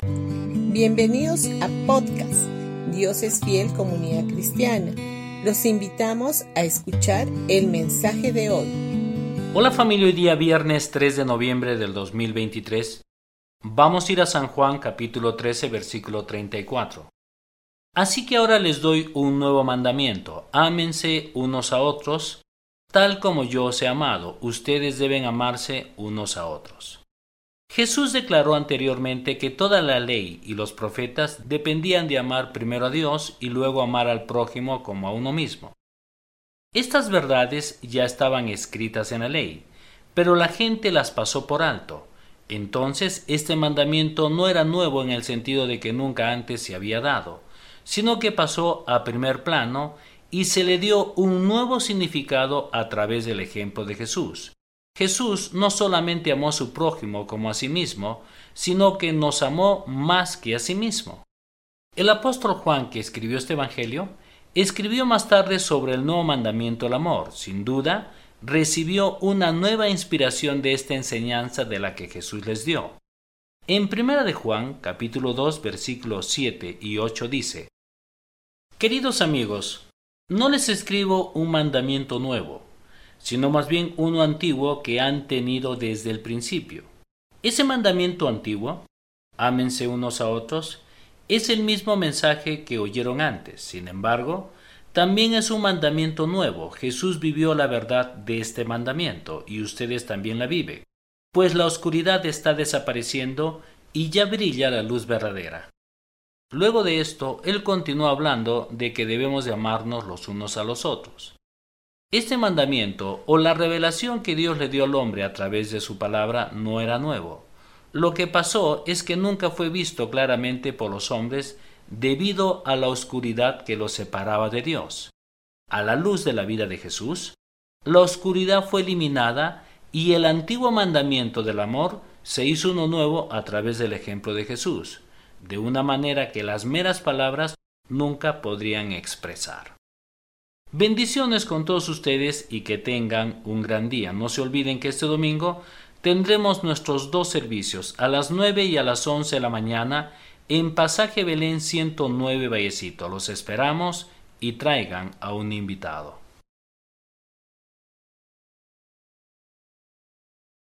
Bienvenidos a podcast Dios es fiel comunidad cristiana. Los invitamos a escuchar el mensaje de hoy. Hola familia, hoy día viernes 3 de noviembre del 2023. Vamos a ir a San Juan capítulo 13 versículo 34. Así que ahora les doy un nuevo mandamiento. Ámense unos a otros, tal como yo os he amado. Ustedes deben amarse unos a otros. Jesús declaró anteriormente que toda la ley y los profetas dependían de amar primero a Dios y luego amar al prójimo como a uno mismo. Estas verdades ya estaban escritas en la ley, pero la gente las pasó por alto. Entonces este mandamiento no era nuevo en el sentido de que nunca antes se había dado, sino que pasó a primer plano y se le dio un nuevo significado a través del ejemplo de Jesús. Jesús no solamente amó a su prójimo como a sí mismo, sino que nos amó más que a sí mismo. El apóstol Juan, que escribió este Evangelio, escribió más tarde sobre el nuevo mandamiento del amor. Sin duda, recibió una nueva inspiración de esta enseñanza de la que Jesús les dio. En 1 de Juan, capítulo 2, versículos 7 y 8 dice, Queridos amigos, no les escribo un mandamiento nuevo, sino más bien uno antiguo que han tenido desde el principio. Ese mandamiento antiguo, ámense unos a otros, es el mismo mensaje que oyeron antes. Sin embargo, también es un mandamiento nuevo. Jesús vivió la verdad de este mandamiento y ustedes también la viven, pues la oscuridad está desapareciendo y ya brilla la luz verdadera. Luego de esto, él continuó hablando de que debemos de amarnos los unos a los otros. Este mandamiento o la revelación que Dios le dio al hombre a través de su palabra no era nuevo. Lo que pasó es que nunca fue visto claramente por los hombres debido a la oscuridad que los separaba de Dios. A la luz de la vida de Jesús, la oscuridad fue eliminada y el antiguo mandamiento del amor se hizo uno nuevo a través del ejemplo de Jesús, de una manera que las meras palabras nunca podrían expresar. Bendiciones con todos ustedes y que tengan un gran día. No se olviden que este domingo tendremos nuestros dos servicios a las 9 y a las 11 de la mañana en Pasaje Belén 109 Vallecito. Los esperamos y traigan a un invitado.